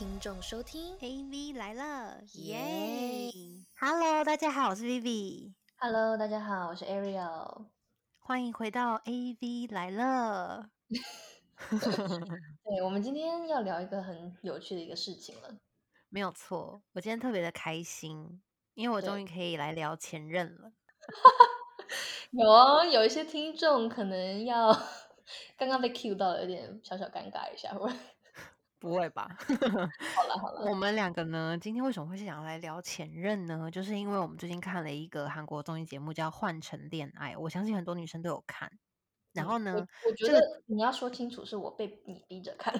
听众收听 AV 来了，耶！Hello，大家好，我是 Vivi，Hello，大家好，我是 Ariel。欢迎回到 AV 来了。对，我们今天要聊一个很有趣的一个事情了。没有错，我今天特别的开心，因为我终对于可以来聊前任了。有哦，有一些听众可能要 刚刚被 Q 到，有点小小尴尬一下。我不会吧？好了好了，我们两个呢，今天为什么会想要来聊前任呢？就是因为我们最近看了一个韩国综艺节目叫《换乘恋爱》，我相信很多女生都有看。然后呢，嗯我我觉这个得你要说清楚，是我被你逼着看，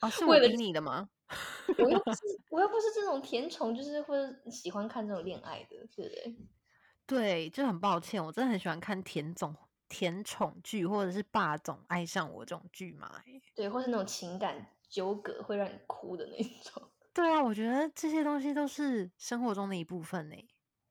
哦，是我为了逼你的吗？我又不是我又不是这种甜宠，就是会喜欢看这种恋爱的，对不对？对，就很抱歉，我真的很喜欢看甜总甜宠剧，或者是霸总爱上我这种剧嘛、欸。对，或是那种情感纠葛会让你哭的那种。对啊，我觉得这些东西都是生活中的一部分呢、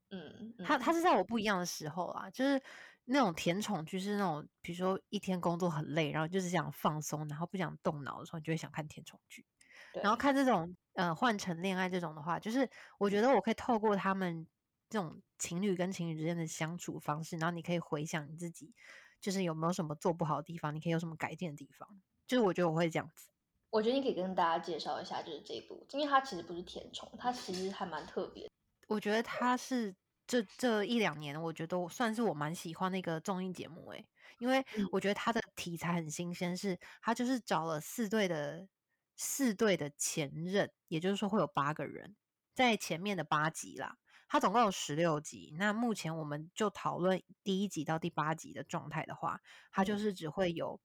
嗯，它它嗯是在我不一样的时候啊，就是那种甜宠剧是那种，比如说一天工作很累，然后就是想放松，然后不想动脑的时候，你就会想看甜宠剧。然后看这种呃换成恋爱这种的话，就是我觉得我可以透过他们这种情侣跟情侣之间的相处方式，然后你可以回想你自己，就是有没有什么做不好的地方，你可以有什么改进的地方。就是我觉得我会这样子。我觉得你可以跟大家介绍一下，就是这一部，因为它其实不是甜宠，它其实还蛮特别。我觉得它是这这一两年，我觉得我算是我蛮喜欢的一个综艺节目诶，因为嗯我觉得它的题材很新鲜，是它就是找了四对的四对的前任，也就是说会有八个人在前面的八集啦。它总共有十六集，那目前我们就讨论第一集到第八集的状态的话，它就嗯是只会有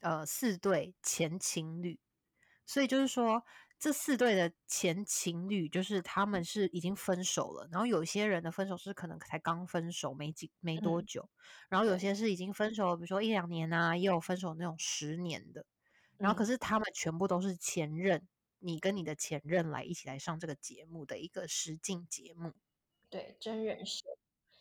呃四对前情侣，所以就是说，这四对的前情侣，就是他们是已经分手了，然后有些人的分手是可能才刚分手没几没多嗯久，然后有些是已经分手了，比如说一两年啊，也有分手那种十年的，然后可嗯是他们全部都是前任，你跟你的前任来一起来上这个节目的一个实境节目。对，真人秀，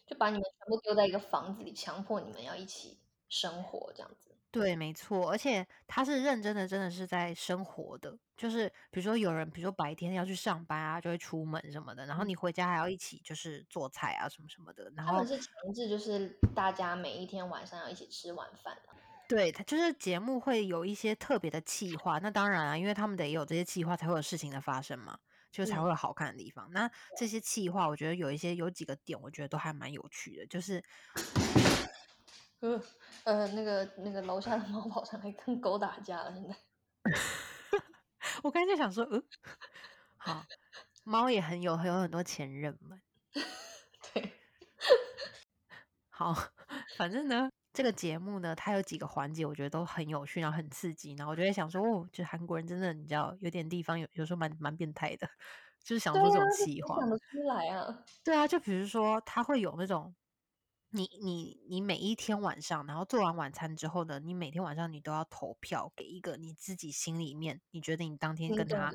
就把你们全部丢在一个房子里，强迫你们要一起生活这样子。对，没错，而且他是认真的，真的是在生活的，就是比如说有人，比如说白天要去上班啊，就会出门什么的，然后嗯。你回家还要一起就是做菜啊什么什么的，然后他们是强制，就是大家每一天晚上要一起吃晚饭啊。对他就是节目会有一些特别的企划，那当然啊，因为他们得有这些企划才会有事情的发生嘛，就才嗯。会有好看的地方。那这些企划，我觉得有一些有几个点，我觉得都还蛮有趣的，就是呃 呃，那个那个楼下的猫跑上来跟狗打架了，现在。我刚才就想说，呃，好，猫也很有很有很多前任们。对，好，反正呢，这个节目呢，它有几个环节，我觉得都很有趣，然后很刺激，然后我就在想说，哦，就韩国人真的，你知道，有点地方有有时候蛮蛮变态的，就是想对出这种啊，这企划。想得出来啊？对啊，就比如说，他会有那种，你你你每一天晚上，然后做完晚餐之后呢，你每天晚上你都要投票给一个你自己心里面你觉得你当天跟他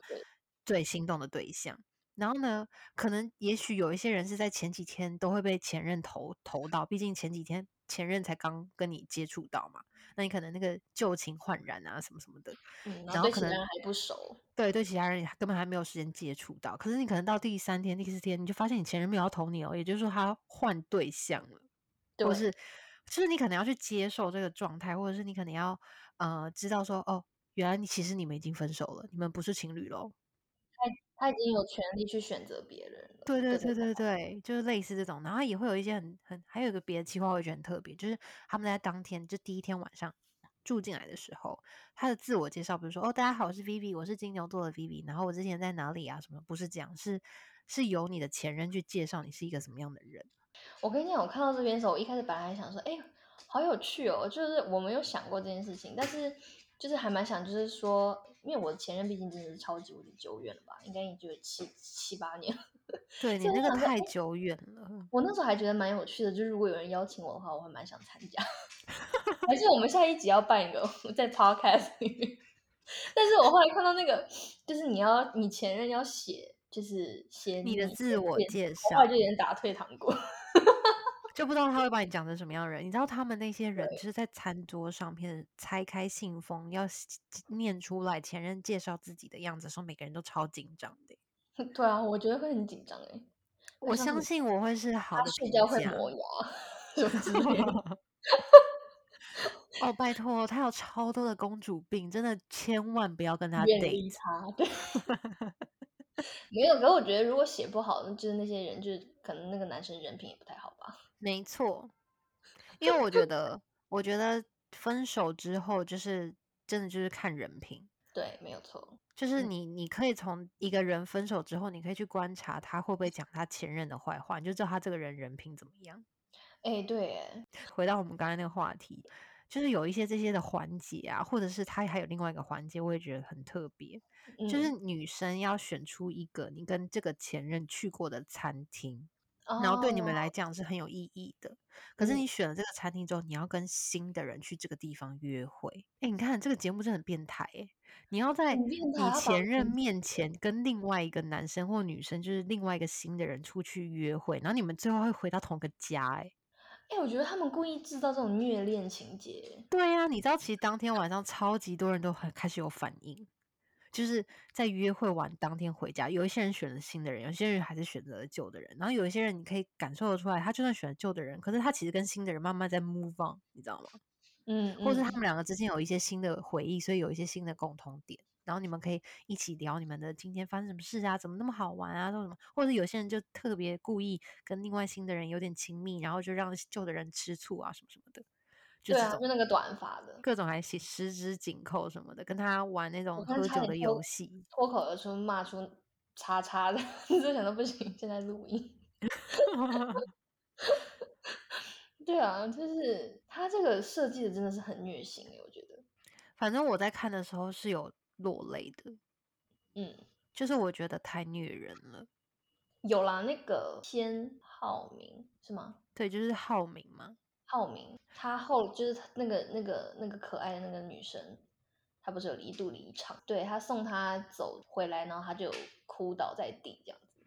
最心动的对象。然后呢，可能也许有一些人是在前几天都会被前任投投到，毕竟前几天前任才刚跟你接触到嘛，那你可能那个旧情焕然啊，什么什么的。嗯，然然后可能还不熟，对对，其他人也根本还没有时间接触到，可是你可能到第三天、第四天，你就发现你前任没有要投你哦，也就是说他换对象了，或对，是就是你可能要去接受这个状态，或者是你可能要呃知道说哦，原来你其实你们已经分手了，你们不是情侣喽。他他已经有权利去选择别人了，对对对。对对，就是类似这种，然后也会有一些很很，还有一个别的计划，我也觉得很特别，就是他们在当天就第一天晚上住进来的时候，他的自我介绍比如说哦大家好，我是 Vivi，我是金牛座的 Vivi，然后我之前在哪里啊什么，不是这样，是是由你的前任去介绍你是一个什么样的人。我跟你讲，我看到这边的时候，我一开始本来还想说，哎，好有趣哦，就是我没有想过这件事情，但是就是还蛮想，就是说，因为我的前任毕竟真的是超级无敌久远了吧，应该也就七七八年了。对你那个太哎，久远了，我那时候还觉得蛮有趣的，就是如果有人邀请我的话，我还蛮想参加。还是我们下一集要办一个在 podcast 里面，但是我后来看到那个，就是你要你前任要写，就是写你的自我介我后来绍就有点打退堂鼓。就不知道他会把你讲成什么样的人。你知道他们那些人就是在餐桌上面拆开信封，要念出来前任介绍自己的样子的时候，每个人都超紧张的。对啊，我觉得会很紧张哎。我相信我会是好的睡觉会磨牙，什么之类的。哦，拜托，他有超多的公主病，真的千万不要跟他 date。对，没有。可我觉得，如果写不好，就是那些人，就是可能那个男生人品也不太好吧。没错，因为我觉得，我觉得分手之后，就是真的就是看人品。对，没有错。就是你，你可以从一个人分手之后，你可以去观察他会不会讲他前任的坏话，你就知道他这个人人品怎么样。哎，对，哎，回到我们刚才那个话题。就是有一些这些的环节啊，或者是他还有另外一个环节，我也觉得很特别。就是女生要选出一个你跟这个前任去过的餐厅，然后对你们来讲是很有意义的。可是你选了这个餐厅之后，你要跟新的人去这个地方约会。哎，你看这个节目真的很变态哎！你要在你前任面前跟另外一个男生或女生，就是另外一个新的人出去约会，然后你们最后会回到同个家哎。哎，我觉得他们故意制造这种虐恋情节。对呀，你知道，其实当天晚上超级多人都很开始有反应，就是在约会完当天回家，有一些人选了新的人，有些人还是选择了旧的人。然后有一些人，你可以感受得出来，他就算选了旧的人，可是他其实跟新的人慢慢在 move on，你知道吗？嗯，或是他们两个之间有一些新的回忆，所以有一些新的共同点。然后你们可以一起聊你们的今天发生什么事啊？怎么那么好玩啊？都什么？或者有些人就特别故意跟另外新的人有点亲密，然后就让旧的人吃醋啊，什么什么的。对啊，就那个短发的，各种还十指紧扣什么的，跟他玩那种喝酒的游戏，脱口而出骂出叉叉的，就想到不行，现在录音。对啊，就是他这个设计的真的是很虐心，我觉得。反正我在看的时候是有落泪的，嗯，就是我觉得太虐人了。有啦，那个先浩明是吗？对，就是浩明嘛。浩明他后就是那个那个那个可爱的那个女生，她不是有一度离场？对他送她走回来，然后他就哭倒在地这样子。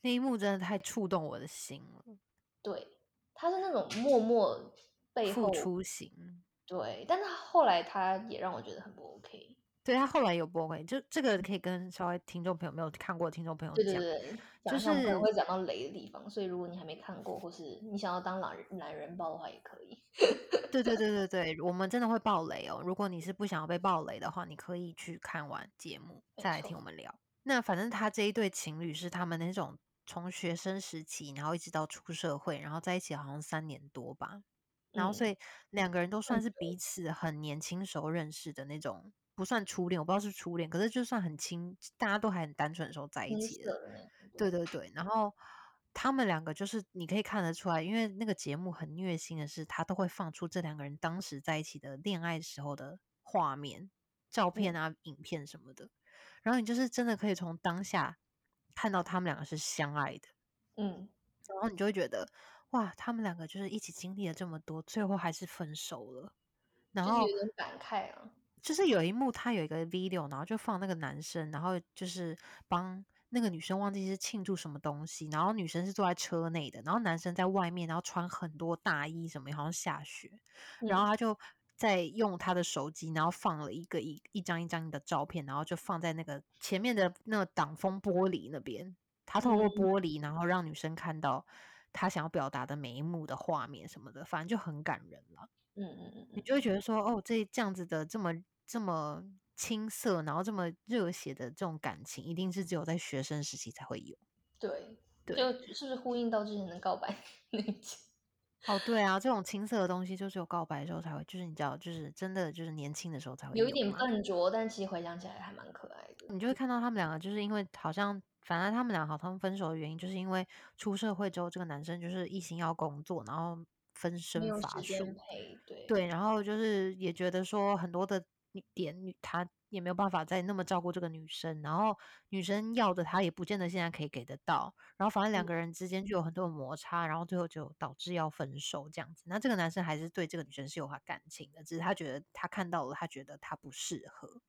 那一幕真的太触动我的心了。对，他是那种默默背后付出型。对，但是后来他也让我觉得很不 OK。对他后来有不 OK，就这个可以跟稍微听众朋友没有看过听众朋友讲，对对对，就是可能会讲到雷的地方，所以如果你还没看过，或是你想要当懒懒人包的话，也可以。对对对对对，我们真的会爆雷哦。如果你是不想要被爆雷的话，你可以去看完节目再来听我们聊。那反正他这一对情侣是他们那种从学生时期，然后一直到出社会，然后在一起好像三年多吧。然后，所以两个人都算是彼此很年轻时候认识的那种，不算初恋，我不知道是初恋，可是就算很亲，大家都还很单纯的时候在一起的。对对对，然后他们两个就是你可以看得出来，因为那个节目很虐心的是，他都会放出这两个人当时在一起的恋爱时候的画面、照片啊、影片什么的，然后你就是真的可以从当下看到他们两个是相爱的，嗯，然后你就会觉得。哇，他们两个就是一起经历了这么多，最后还是分手了。然后有点感慨啊，就是有一幕，他有一个 video，然后就放那个男生，然后就是帮那个女生忘记是庆祝什么东西，然后女生是坐在车内的，然后男生在外面，然后穿很多大衣什么，好像下雪，然后他就在用他的手机，然后放了一个一一张一张的照片，然后就放在那个前面的那个挡风玻璃那边，他透过玻璃，然后让女生看到。他想要表达的每一幕的画面什么的，反正就很感人了。嗯嗯嗯，你就会觉得说，哦，这这样子的这么这么青涩，然后这么热血的这种感情，一定是只有在学生时期才会有。对，对就是不是呼应到之前的告白 那集？哦，对啊，这种青涩的东西，就只有告白的时候才会，就是你知道，就是真的就是年轻的时候才会有一点笨拙，但其实回想起来还蛮可爱的。你就会看到他们两个，就是因为好像。反正他们俩好，他们分手的原因就是因为出社会之后，这个男生就是一心要工作，然后分身乏术。对对，然后就是也觉得说很多的点，女他也没有办法再那么照顾这个女生，然后女生要的他也不见得现在可以给得到，然后反正两个人之间就有很多的摩擦，然后最后就导致要分手这样子。那这个男生还是对这个女生是有他感情的，只是他觉得他看到了，他觉得他不适合。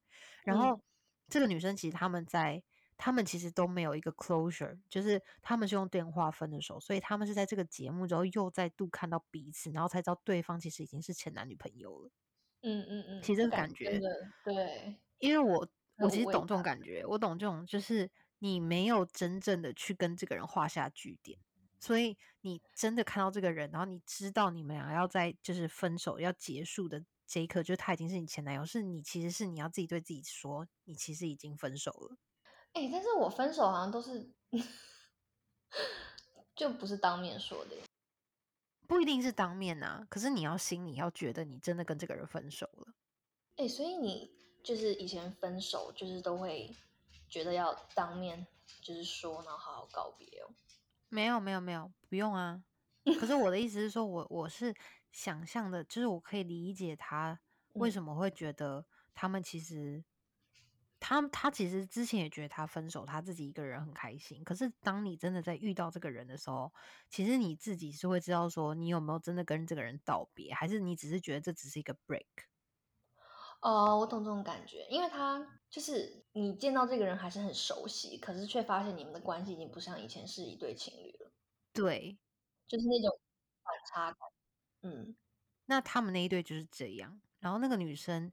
然后这个女生其实他们在。他们其实都没有一个 closure，就是他们是用电话分的手，所以他们是在这个节目之后又再度看到彼此，然后才知道对方其实已经是前男女朋友了。嗯嗯嗯，其实这个感感觉，对，因为我我其实懂这种感觉，我懂这种就是你没有真正的去跟这个人画下句点，所以你真的看到这个人，然后你知道你们俩要在就是分手要结束的这一刻，就是他已经是你前男友，是你其实是你要自己对自己说，你其实已经分手了。哎、但是我分手好像都是 就不是当面说的耶，不一定是当面啊，可是你要心里要觉得你真的跟这个人分手了。哎、所以你就是以前分手就是都会觉得要当面就是说，然后好好告别哦。没有没有没有，不用啊。可是我的意思是说，我我是想象的，就是我可以理解他为嗯什么会觉得他们其实，他他其实之前也觉得他分手，他自己一个人很开心。可是当你真的在遇到这个人的时候，其实你自己是会知道说，你有没有真的跟这个人道别，还是你只是觉得这只是一个 break。哦，我懂这种感觉，因为他就是你见到这个人还是很熟悉，可是却发现你们的关系已经不像以前是一对情侣了，对，就是那种反差感。嗯那他们那一对就是这样。然后那个女生，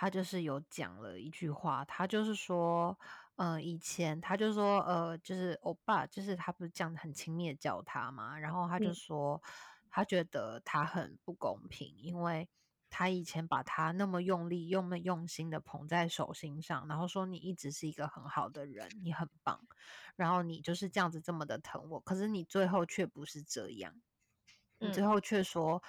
她就是有讲了一句话，他就是说，呃，以前他就说，呃，就是欧巴，就是他不是这样很亲密的叫他嘛，然后他就嗯说，她觉得他很不公平，因为他以前把他那么用力、那么用心的捧在手心上，然后说你一直是一个很好的人，你很棒，然后你就是这样子这么的疼我，可是你最后却不是这样。你最嗯后却说，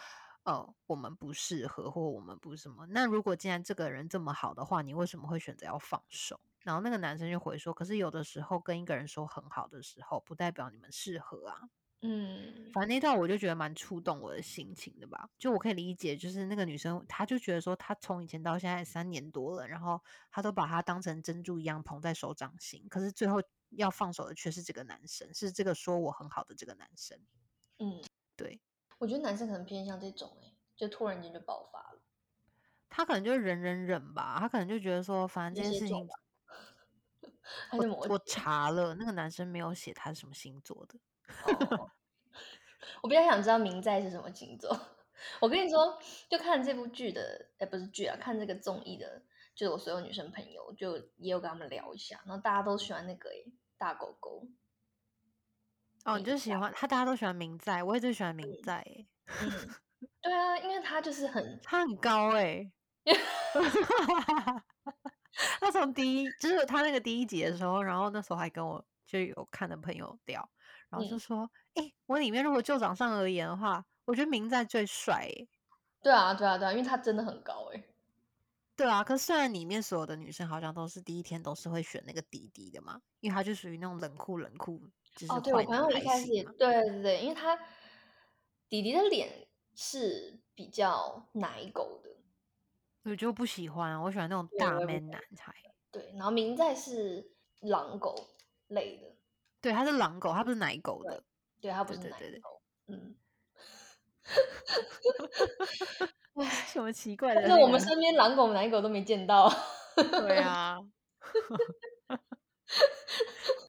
呃，我们不适合，或我们不什么。那如果既然这个人这么好的话，你为什么会选择要放手？然后那个男生就回说，可是有的时候跟一个人说很好的时候，不代表你们适合啊。嗯反正那段我就觉得蛮触动我的心情的吧，就我可以理解，就是那个女生，她就觉得说，她从以前到现在三年多了，然后她都把他当成珍珠一样捧在手掌心，可是最后要放手的却是这个男生，是这个说我很好的这个男生。嗯，对我觉得男生可能偏向这种、欸，就突然间就爆发了，他可能就忍忍忍吧，他可能就觉得说，反正这件事情 我我？查了，那个男生没有写他是什么星座的。哦，我比较想知道明在是什么星座。我跟你说，就看这部剧的，哎，不是剧啊，看这个综艺的，就是我所有女生朋友，就也有跟他们聊一下，然后大家都喜欢那个诶大狗狗。哦，你就喜欢他，大家都喜欢明在，我也最喜欢明在、欸，嗯，对啊，因为他就是很，他很高哎、他从第一就是他那个第一集的时候，然后那时候还跟我就有看的朋友聊，然后就嗯说，哎、我里面如果就长相而言的话，我觉得明在最帅、欸。对啊，对啊，对啊，因为他真的很高诶。对啊，可是虽然里面所有的女生好像都是第一天都是会选那个弟弟的嘛，因为他就属于那种冷酷冷酷，就是哦，对，我朋友一开始也。对对对，因为他弟弟的脸是比较奶狗的，我就不喜欢啊，我喜欢那种，大 man 男欢。孩。对，然后明在是狼狗类的，对，他是狼狗，他不是奶狗的。对，他不是对对对对，奶狗，嗯。什么奇怪的但是那？我们身边狼狗、奶狗都没见到。对啊，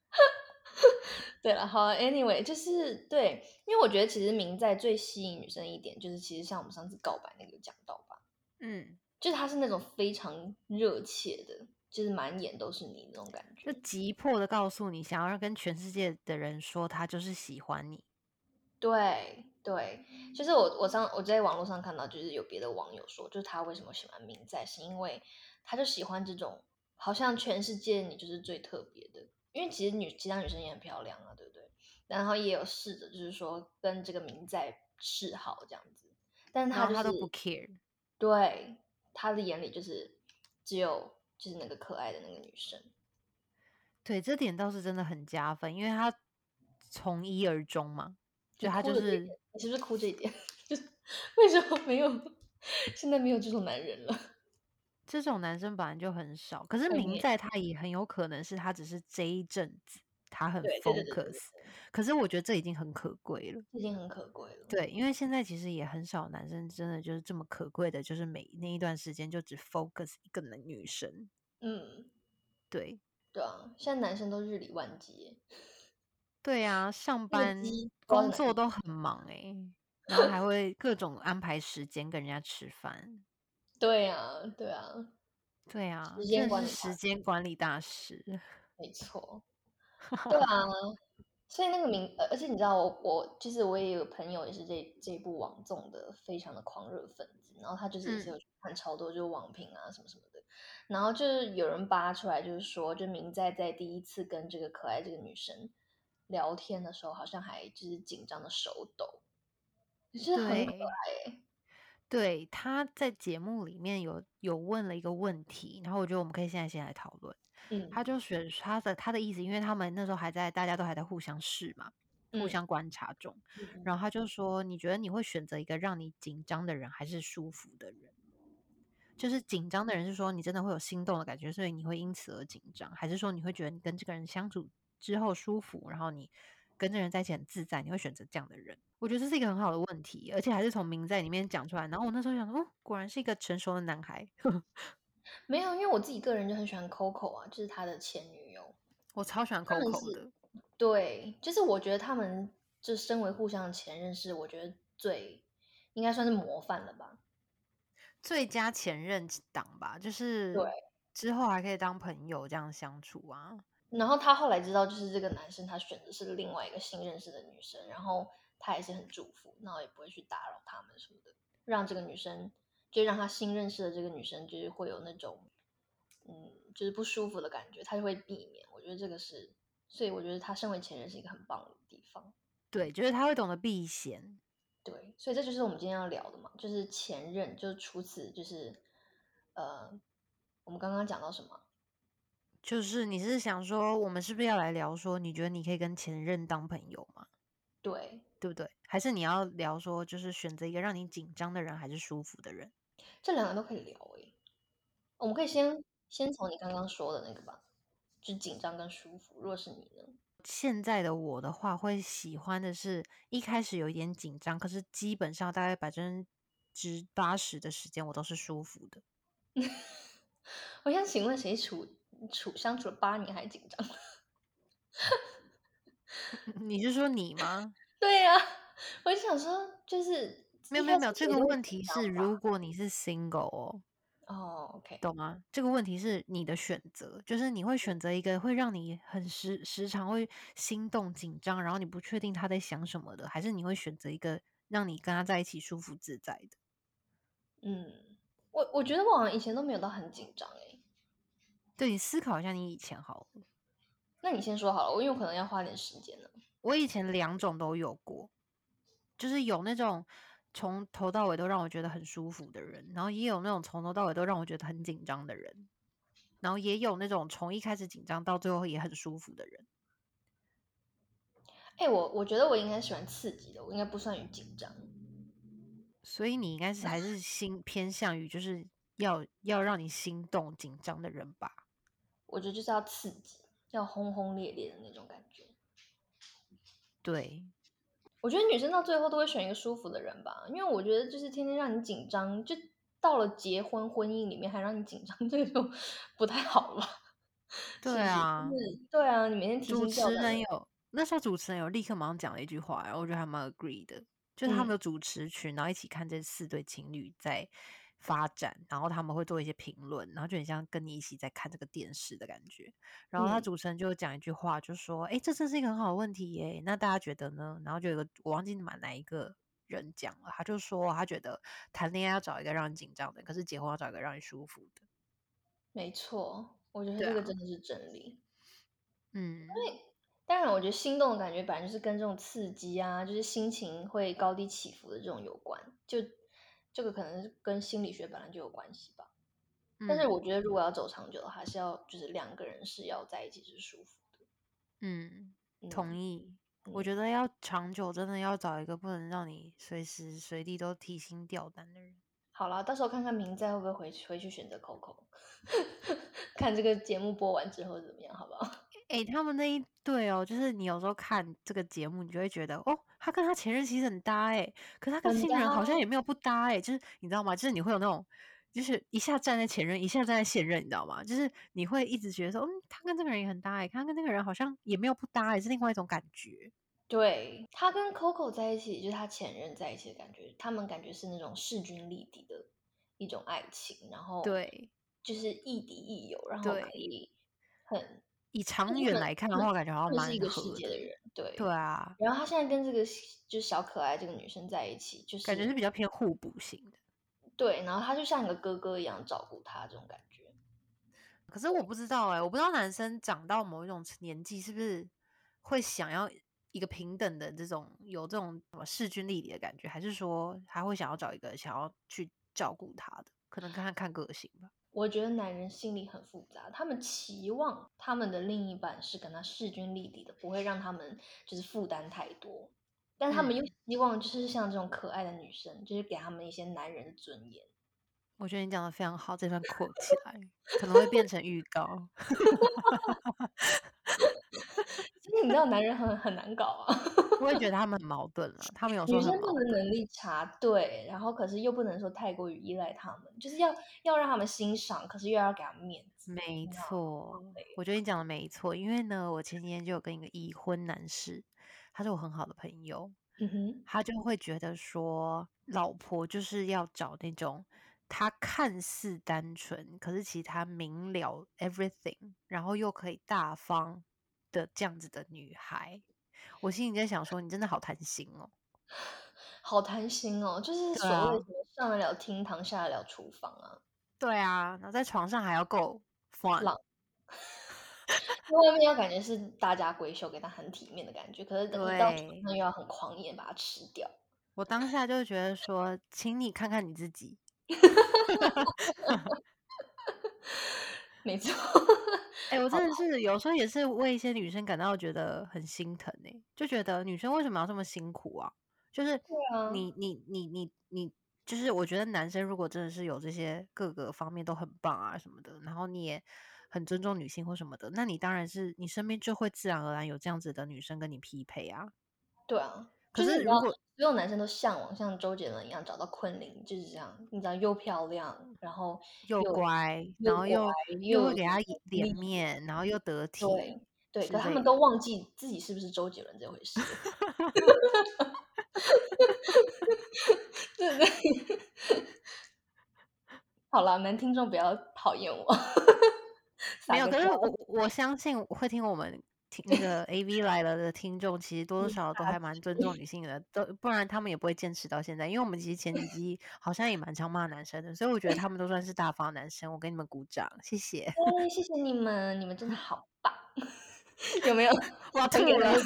对了，好，anyway，就是对，因为我觉得其实明在最吸引女生一点，就是其实像我们上次告白那个讲到吧，嗯，就是他是那种非常热切的，就是满眼都是你那种感觉就。急迫的告诉你，想要跟全世界的人说，他就是喜欢你。对对，就是我我上我在网络上看到，就是有别的网友说，就是他为什么喜欢明在，是因为他就喜欢这种好像全世界你就是最特别的，因为其实女其他女生也很漂亮啊？然后也有试着就是说跟这个明在示好这样子，但是他他都不是 care。对他的眼里就是只有就是那个可爱的那个女生，对，这点倒是真的很加分，因为他从一而终嘛，就他就是你是不是哭这一点？就是为什么没有现在没有这种男人了？这种男生本来就很少，可是明在他也很有可能是他只是这一阵子他很 focus，可是我觉得这已经很可贵了。已经很可贵了。对，因为现在其实也很少男生真的就是这么可贵的，就是每那一段时间就只 focus 一个男女生。嗯，对，对啊，现在男生都日理万机，对啊，上班工作都很忙哎、然后还会各种安排时间跟人家吃饭。对啊，对啊，对啊，时间管理大师。没错，对啊，所以那个名，呃而且你知道我，我就是我也有朋友也是这这部网综的非常的狂热粉丝，然后他就是也有去看超多就是网评啊什么什么的，然后就是有人扒出来，就是说，就明在在第一次跟这个可爱这个女生聊天的时候，好像还就是紧张的手抖，就是很可对爱欸对，他在节目里面有有问了一个问题，然后我觉得我们可以现在先来讨论。嗯他就选他的他的意思，因为他们那时候还在大家都还在互相试嘛，互嗯相观察中。嗯然后他就说：“你觉得你会选择一个让你紧张的人，还是舒服的人？就是紧张的人是说你真的会有心动的感觉，所以你会因此而紧张，还是说你会觉得你跟这个人相处之后舒服，然后你跟这个人在一起很自在，你会选择这样的人？我觉得这是一个很好的问题，而且还是从名在里面讲出来。然后我那时候想说，哦，果然是一个成熟的男孩。没有，因为我自己个人就很喜欢 Coco 啊，就是他的前女友。我超喜欢 Coco 的，对，就是我觉得他们就身为互相的前任，是我觉得最应该算是模范了吧。最佳前任党吧，就是对之后还可以当朋友这样相处啊。然后他后来知道，就是这个男生他选的是另外一个新认识的女生，然后他也是很祝福，然后也不会去打扰他们什么的，让这个女生就让他新认识的这个女生就是会有那种嗯就是不舒服的感觉，他就会避免。我觉得这个是，所以我觉得他身为前任是一个很棒的地方。对，就是他会懂得避嫌。对，所以这就是我们今天要聊的嘛，就是前任，就是除此就是呃，我们刚刚讲到什么？就是你是想说，我们是不是要来聊说，你觉得你可以跟前任当朋友吗？对，对不对？还是你要聊说，就是选择一个让你紧张的人，还是舒服的人？这两个都可以聊诶。我们可以先先从你刚刚说的那个吧，就紧张跟舒服。如果是你呢？现在的我的话，会喜欢的是一开始有一点紧张，可是基本上大概百分之八十的时间我都是舒服的。我想请问，谁处处相处了八年还紧张？你是说你吗？对呀、我就想说，就是一没有没有没有，这个问题是，如果你是 single 哦，哦，OK，懂吗？这个问题是你的选择，就是你会选择一个会让你很时时常会心动、紧张，然后你不确定他在想什么的，还是你会选择一个让你跟他在一起舒服自在的？嗯，我我觉得我好像以前都没有到很紧张诶。对你思考一下，你以前好了。那你先说好了，我因为我可能要花点时间呢。我以前两种都有过，就是有那种从头到尾都让我觉得很舒服的人，然后也有那种从头到尾都让我觉得很紧张的人，然后也有那种从一开始紧张到最后也很舒服的人。哎、我我觉得我应该喜欢刺激的，我应该不算于紧张。所以你应该是还是心偏向于就是要要让你心动紧张的人吧？我觉得就是要刺激，要轰轰烈烈的那种感觉。对，我觉得女生到最后都会选一个舒服的人吧，因为我觉得就是天天让你紧张，就到了结婚婚姻里面还让你紧张，这个就不太好了。对啊就是对啊，你每天提主持。人有那时候主持人有立刻马上讲了一句话，然后我觉得还蛮 agree 的，就是他们嗯有主持群，然后一起看这四对情侣在发展，然后他们会做一些评论，然后就很像跟你一起在看这个电视的感觉。然后他嗯主持人就讲一句话，就说：“哎，这真是一个很好的问题耶，那大家觉得呢？”然后就有一个我忘记哪哪一个人讲了，他就说他觉得谈恋爱要找一个让你紧张的，可是结婚要找一个让你舒服的。没错，我觉得这个真的是真理。嗯，因为当然，我觉得心动的感觉本来就是跟这种刺激啊，就是心情会高低起伏的这种有关。就这个可能跟心理学本来就有关系吧。但是嗯我觉得如果要走长久的话，还是要就是两个人是要在一起是舒服的。嗯，嗯同意。我嗯觉得要长久，真的要找一个不能让你随时随地都提心吊胆的人。好了，到时候看看明在会不会回去回去选择 Coco，看这个节目播完之后怎么样，好不好？诶，他们那一对哦，就是你有时候看这个节目，你就会觉得哦，他跟他前任其实很搭诶，可是他跟很新人好像也没有不搭诶，就是你知道吗？就是你会有那种就是一下站在前任，一下站在现任，你知道吗？就是你会一直觉得说，嗯，他跟这个人也很搭哎，他跟那个人好像也没有不搭，也是另外一种感觉。对他跟 Coco 在一起，就是他前任在一起的感觉，他们感觉是那种势均力敌的一种爱情，然后对，就是亦敌亦友，然后可以很以长远来看的话，感觉好像蛮是一个世界的人。对对啊，然后他现在跟这个就是小可爱这个女生在一起，就是感觉是比较偏互补型的。对，然后他就像一个哥哥一样照顾她，这种感觉。可是我不知道哎，我不知道男生长到某一种年纪是不是会想要。一个平等的这种有这种什么势均力敌的感觉，还是说他会想要找一个想要去照顾他的？可能看看看个性吧。我觉得男人心里很复杂，他们期望他们的另一半是跟他势均力敌的，不会让他们就是负担太多，但他们又希望就是像这种可爱的女生，就是给他们一些男人的尊严。我觉得你讲的非常好，这段扩起来可能会变成预告。你知道男人很很难搞啊，我也觉得他们很矛盾了。他们有时候女生不能能力差，对，然后可是又不能说太过于依赖他们，就是要要让他们欣赏，可是又要给他们面子。没错，我觉得你讲的没错，因为呢，我前几天就有跟一个已婚男士，他是我很好的朋友，嗯哼，他就会觉得说，老婆就是要找那种他看似单纯，可是其实他明了 everything，然后又可以大方。的这样子的女孩，我心里在想说，你真的好贪心哦，好贪心哦，就是所谓什么上得了厅堂，下得了厨房啊。对啊，然后在床上还要够 fun，外面要感觉是大家闺秀，给他很体面的感觉，可是等到床上又要很狂野，把它吃掉。我当下就觉得说，请你看看你自己。没错，哎，我真的是有时候也是为一些女生感到觉得很心疼哎，就觉得女生为什么要这么辛苦啊？就是你你你你你，就是我觉得男生如果真的是有这些各个方面都很棒啊什么的，然后你也很尊重女性或什么的，那你当然是你身边就会自然而然有这样子的女生跟你匹配啊。对啊。可是如果所有男生都向往像周杰伦一样找到昆凌，就是这样，你知道又漂亮，然后又乖，然后又又给他脸面，然后又得体，对对，可他们都忘记自己是不是周杰伦这回事。对 对，好了，男听众不要讨厌我。没有，可是我我相信会听我们。听那个 A V 来了的听众，其实多多少少都还蛮尊重女性的，都不然他们也不会坚持到现在。因为我们其实前几集好像也蛮常骂男生的，所以我觉得他们都算是大方男生。我给你们鼓掌，谢谢。谢谢你们，你们真的好棒。有没有？哇，吐了。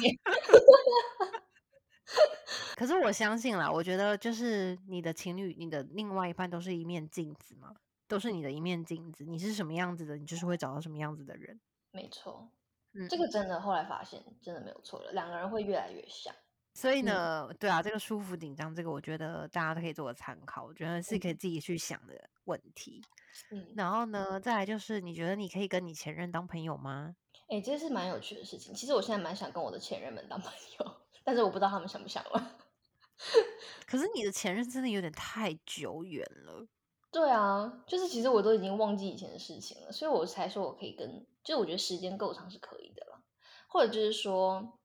可是我相信啦，我觉得就是你的情侣，你的另外一半都是一面镜子嘛，都是你的一面镜子。你是什么样子的，你就是会找到什么样子的人。没错。这个真的，后来发现真的没有错了，两个人会越来越像。所以呢，对啊，这个舒服紧张，这个我觉得大家都可以做个参考，我觉得是可以自己去想的问题。嗯，然后呢，再来就是，你觉得你可以跟你前任当朋友吗？哎，这是蛮有趣的事情。其实我现在蛮想跟我的前任们当朋友，但是我不知道他们想不想了。可是你的前任真的有点太久远了。对啊，就是其实我都已经忘记以前的事情了，所以我才说我可以跟，就我觉得时间够长是可以的了，或者就是说，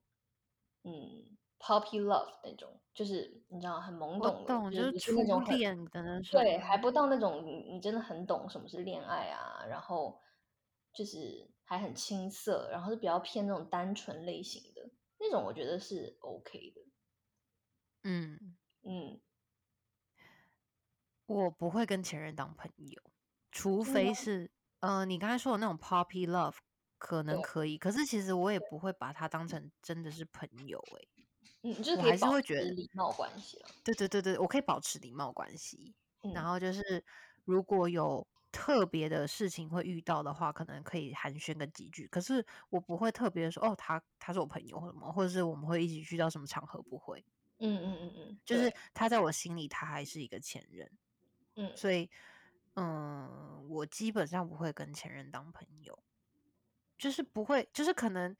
嗯，puppy love 那种，就是你知道很懵懂的，就是初恋的那种，对，还不到那种你你真的很懂什么是恋爱啊，然后就是还很青涩，然后是比较偏那种单纯类型的那种，我觉得是 OK 的，嗯。嗯。我不会跟前任当朋友，除非是，呃，你刚才说的那种 puppy love 可能可以，可是其实我也不会把他当成真的是朋友，哎，嗯，就是我还是会觉得礼貌关系了。对对对对，我可以保持礼貌关系，然后就是如果有特别的事情会遇到的话，可能可以寒暄个几句，可是我不会特别说，哦，他他是我朋友或什么，或者是我们会一起去到什么场合，不会。嗯嗯嗯嗯，就是他在我心里，他还是一个前任。嗯，所以，嗯，我基本上不会跟前任当朋友，就是不会，就是可能，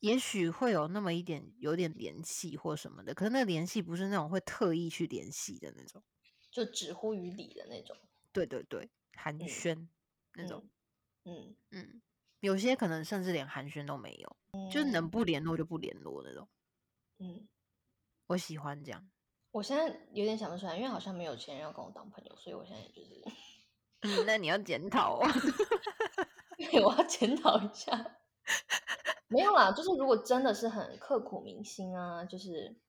也许会有那么一点有点联系或什么的，可是那联系不是那种会特意去联系的那种，就只呼于理的那种。对对对，寒嗯暄那种。嗯嗯，有些可能甚至连寒暄都没有，就是能嗯不联络就不联络那种。嗯，我喜欢这样。我现在有点想不出来，因为好像没有钱人要跟我当朋友，所以我现在就是，嗯，那你要检讨啊。对，我要检讨一下。没有啦，就是如果真的是很刻骨铭心啊，就是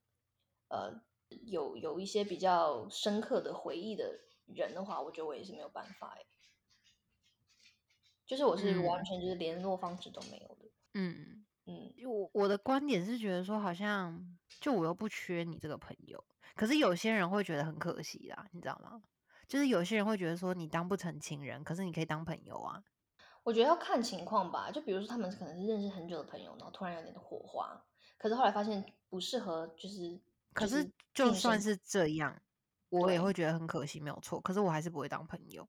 呃有有一些比较深刻的回忆的人的话，我觉得我也是没有办法哎。就是我是完嗯全就是联络方式都没有的。嗯，嗯就我我的观点是觉得说，好像就我又不缺你这个朋友，可是有些人会觉得很可惜啦，你知道吗？就是有些人会觉得说，你当不成情人，可是你可以当朋友啊。我觉得要看情况吧，就比如说他们可能是认识很久的朋友，然后突然有点火花，可是后来发现不适合，就是可是就算是这样，我也对会觉得很可惜，没有错。可是我还是不会当朋友，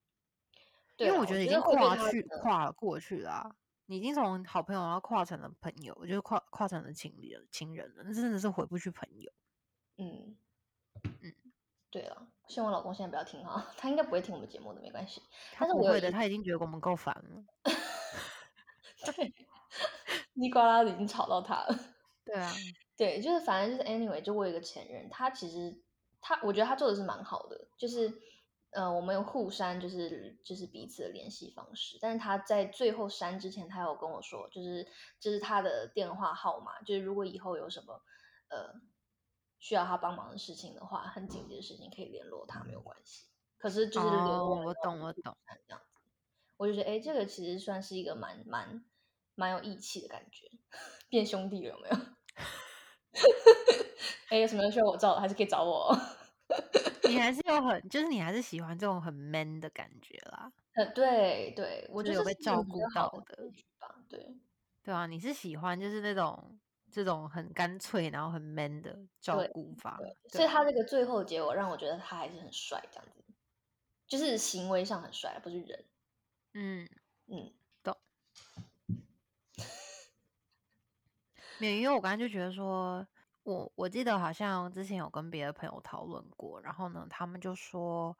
因为我觉得已经跨去跨了过去啦啊、你已经从好朋友然后跨成了朋友，我觉得跨跨成了情人情人了，那真的是回不去朋友。嗯嗯，对了，希望我老公现在不要听哈，他应该不会听我们节目的，没关系。他但是不会的，他已经觉得我们够烦了。对，尼瓜拉已经吵到他了。对啊，对，就是反正就是 anyway，就我有一个前任，他其实他我觉得他做的是蛮好的，就是呃我们有互删就是就是彼此的联系方式，但是他在最后删之前，他有跟我说，就是这、是他的电话号码，就是如果以后有什么呃需要他帮忙的事情的话，很紧急的事情可以联络他，没有关系。可是就是联络哦，我懂我懂。删这样子，我就觉得哎，诶这个其实算是一个蛮蛮蛮有义气的感觉，变兄弟了有没有？哎，有什么需要我照的，还是可以找我哦。你还是有很，就是你还是喜欢这种很 man 的感觉啦，呃，对对，我觉得这是一个比照顾到的。对对啊，你是喜欢就是那种这种很干脆然后很 man 的照顾法，所以他这个最后的结果让我觉得他还是很帅，这样子，就是行为上很帅，不是人。嗯，嗯没有，因为我刚才就觉得说，我我记得好像之前有跟别的朋友讨论过，然后呢，他们就说，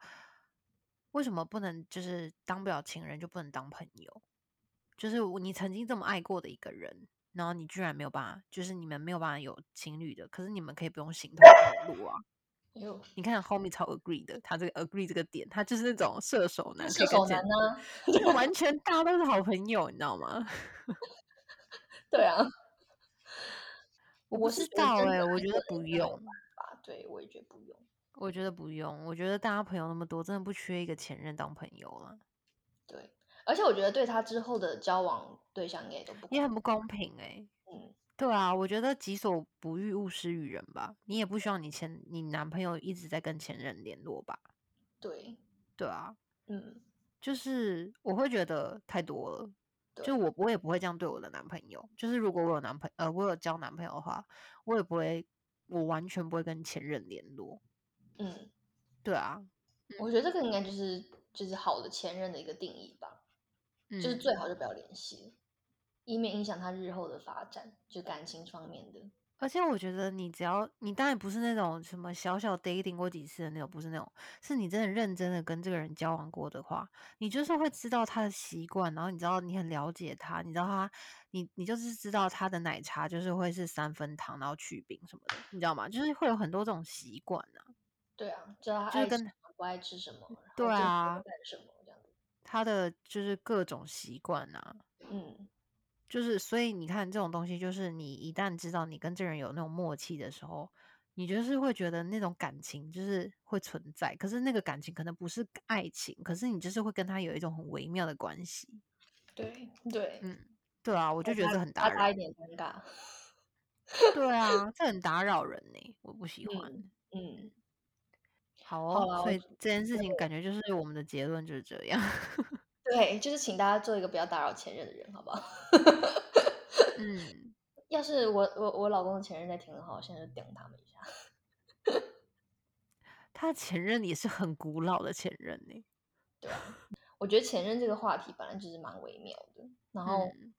为什么不能就是当不了情人就不能当朋友？就是你曾经这么爱过的一个人，然后你居然没有办法，就是你们没有办法有情侣的，可是你们可以不用形同陌路啊。你看 homie 超 agree 的，他这个 agree 这个点，他就是那种射手男，可射手男呢？就完 全大家都是好朋友，你知道吗？对啊，我不知我是道哎、我觉得不用，吧，对我也觉得不用。我觉得不用，我觉得大家朋友那么多，真的不缺一个前任当朋友了，对，而且我觉得对他之后的交往对象应该也都不也很不公平哎、嗯，对啊，我觉得己所不欲，勿施于人吧。你也不希望你前你男朋友一直在跟前任联络吧？对，对啊，嗯，就是我会觉得太多了。就我我也不会这样对我的男朋友。就是如果我有男朋呃我有交男朋友的话，我也不会，我完全不会跟前任联络。嗯，对啊，我觉得这个应该就是就是好的前任的一个定义吧，嗯，就是最好就不要联系，以免影响他日后的发展，就感情方面的。而且我觉得你只要你当然不是那种什么小小 dating 过几次的那种，不是那种，是你真的认真的跟这个人交往过的话，你就是会知道他的习惯，然后你知道你很了解他，你知道他，你你就是知道他的奶茶就是会是三分糖，然后去冰什么的，你知道吗？就是会有很多这种习惯啊，对啊，知道他就是跟爱吃什么不爱吃什么，对啊。他的就是各种习惯啊，嗯，就是所以你看这种东西，就是你一旦知道你跟这人有那种默契的时候，你就是会觉得那种感情就是会存在，可是那个感情可能不是爱情，可是你就是会跟他有一种很微妙的关系。对对，嗯，对啊，我就觉得这很打扰一。点尴尬。对啊，这很打扰人呢、我不喜 欢。嗯嗯，好哦，好所以这件事情感觉就是我们的结论就是这样。对，就是请大家做一个不要打扰前任的人，好不好？嗯，要是我我我老公的前任在听的话，我现在就顶他们一下。他前任也是很古老的前任呢、对啊，我觉得前任这个话题本来就是蛮微妙的，然后嗯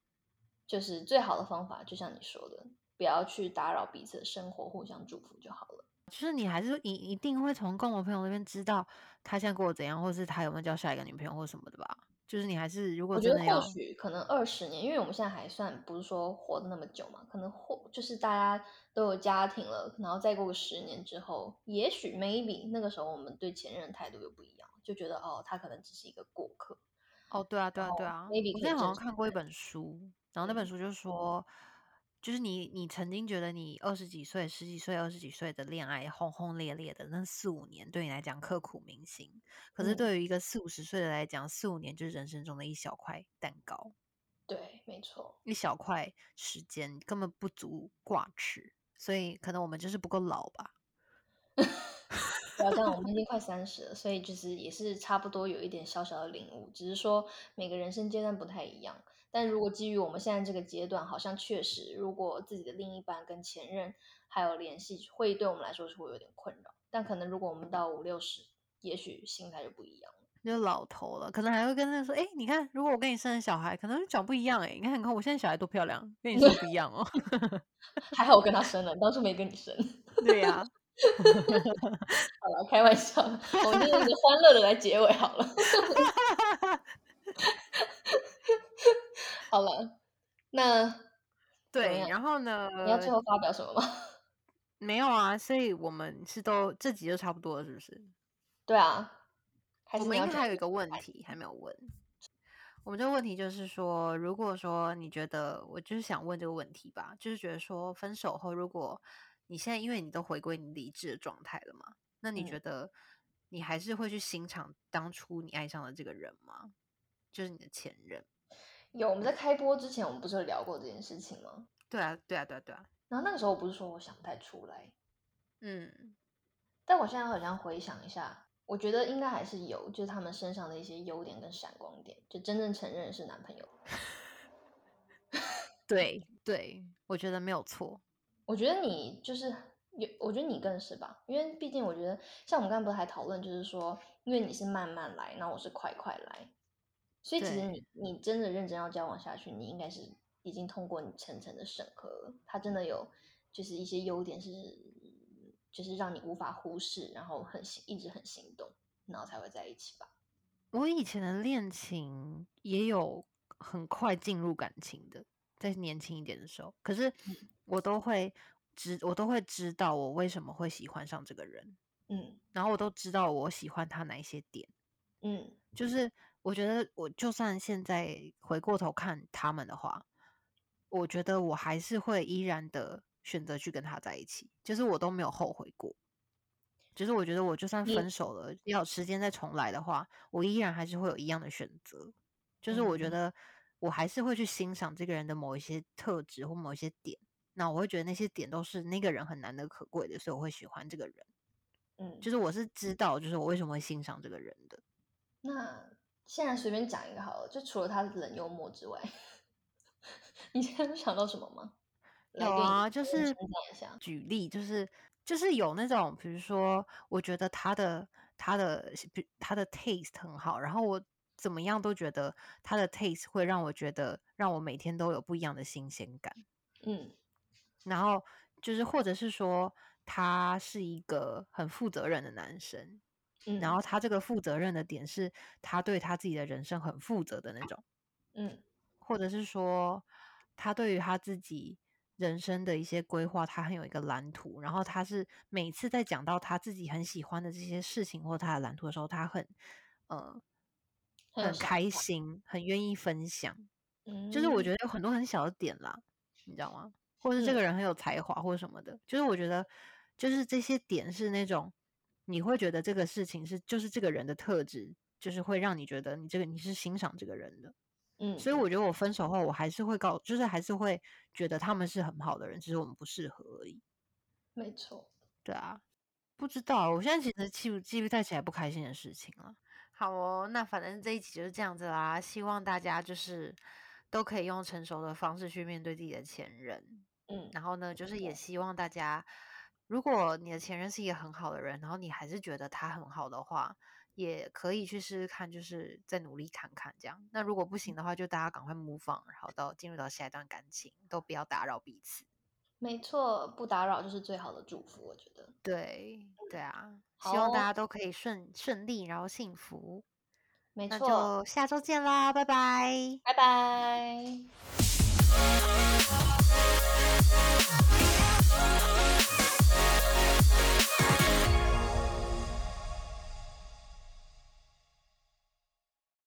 就是最好的方法，就像你说的，不要去打扰彼此的生活，互相祝福就好了。就是你还是你一定会从共同朋友那边知道他现在过得怎样，或是他有没有交下一个女朋友或什么的吧？就是你还是如果我觉得或真的要，许可能二十年，因为我们现在还算不是说活的那么久嘛，可能或就是大家都有家庭了，然后再过个十年之后，也许 maybe 那个时候我们对前任的态度又不一样，就觉得哦，他可能只是一个过客。哦，对啊，对啊，对啊，maybe 我之前好像看过一本书，然后那本嗯书就说，就是你你曾经觉得你二十几岁、十几岁、二十几岁的恋爱轰轰烈烈的那四五年，对你来讲刻骨铭心，可是嗯对于一个四五十岁的来讲，四五年就是人生中的一小块蛋糕，对，没错。一小块时间，根本不足挂齿，所以可能我们就是不够老吧。不要这样，我们已经 快三十了，所以就是也是差不多有一点小小的领悟，只是说每个人生阶段不太一样。但如果基于我们现在这个阶段，好像确实，如果自己的另一半跟前任还有联系，会对我们来说是会有点困扰。但可能如果我们到五六十，也许心态就不一样了。就老头了，可能还会跟他说：“哎、你看，如果我跟你生的小孩，可能长不一样哎、你看，你看我现在小孩多漂亮，跟你生不一样哦。还好我跟他生了，当初没跟你生。”对呀、好了，开玩笑，我们就用一个欢乐的来结尾好了。好了，那对，然后呢？你要最后发表什么吗？没有啊，所以我们是都这集就差不多了，是不是？对啊，还我们应该还有一个问题还没有问。我们这个问题就是说，如果说你觉得，我就是想问这个问题吧，就是觉得说，分手后，如果你现在因为你都回归你理智的状态了嘛，那你嗯觉得你还是会去欣赏当初你爱上的这个人吗？就是你的前任？有我们在开播之前，我们不是有聊过这件事情吗？对啊，对啊，对啊，对啊。然后那个时候我不是说我想不太出来，嗯，但我现在好像回想一下，我觉得应该还是有，就是他们身上的一些优点跟闪光点，就真正承认是男朋友。对对，我觉得没有错。我觉得你就是有，我觉得你更是吧，因为毕竟我觉得，像我们刚刚不是还讨论，就是说，因为你是慢慢来，那我是快快来，所以其实你你真的认真要交往下去，你应该是已经通过你层层的审核了，他真的有就是一些优点是，就是让你无法忽视，然后很心一直很心动，然后才会在一起吧。我以前的恋情也有很快进入感情的，在年轻一点的时候，可是我都会知，我都会知道我为什么会喜欢上这个人，嗯。然后我都知道我喜欢他哪一些点。嗯。就是我觉得，我就算现在回过头看他们的话，我觉得我还是会依然的选择去跟他在一起，就是我都没有后悔过。就是我觉得，我就算分手了，要时间再重来的话，我依然还是会有一样的选择。就是我觉嗯得，我还是会去欣赏这个人的某一些特质或某一些点。那我会觉得那些点都是那个人很难得可贵的，所以我会喜欢这个人。嗯，就是我是知道，就是我为什么会欣赏这个人的。那现在随便讲一个好了，就除了他冷幽默之外，你现在有想到什么吗？有啊，就是。举例，就是就是有那种，比如说，我觉得他的他的比他的 taste 很好，然后我怎么样都觉得他的 taste 会让我觉得让我每天都有不一样的新鲜感。嗯然后就是或者是说他是一个很负责任的男生，嗯，然后他这个负责任的点是他对他自己的人生很负责的那种。嗯或者是说他对于他自己人生的一些规划，他很有一个蓝图，然后他是每次在讲到他自己很喜欢的这些事情或他的蓝图的时候，他很呃很开心，很愿意分享。嗯，就是我觉得有很多很小的点啦，你知道吗？或者是这嗯个人很有才华或者什么的，就是我觉得就是这些点是那种你会觉得这个事情是就是这个人的特质，就是会让你觉得你这个你是欣赏这个人的。嗯，所以我觉得我分手后，我还是会告，就是还是会觉得他们是很好的人，只是我们不适合而已。没错。对啊，不知道，我现在其实记不记不太起来不开心的事情了。好哦，那反正这一集就是这样子啦。希望大家就是都可以用成熟的方式去面对自己的前任。嗯然后呢，就是也希望大家，如果你的前任是一个很好的人然后你还是觉得他很好的话也可以去试试看就是再努力看看这样。那如果不行的话就大家赶快模仿然后到进入到下一段感情都不要打扰彼此。没错不打扰就是最好的祝福我觉得。对对啊希望大家都可以顺顺利然后幸福。没错下周见啦拜拜。拜拜。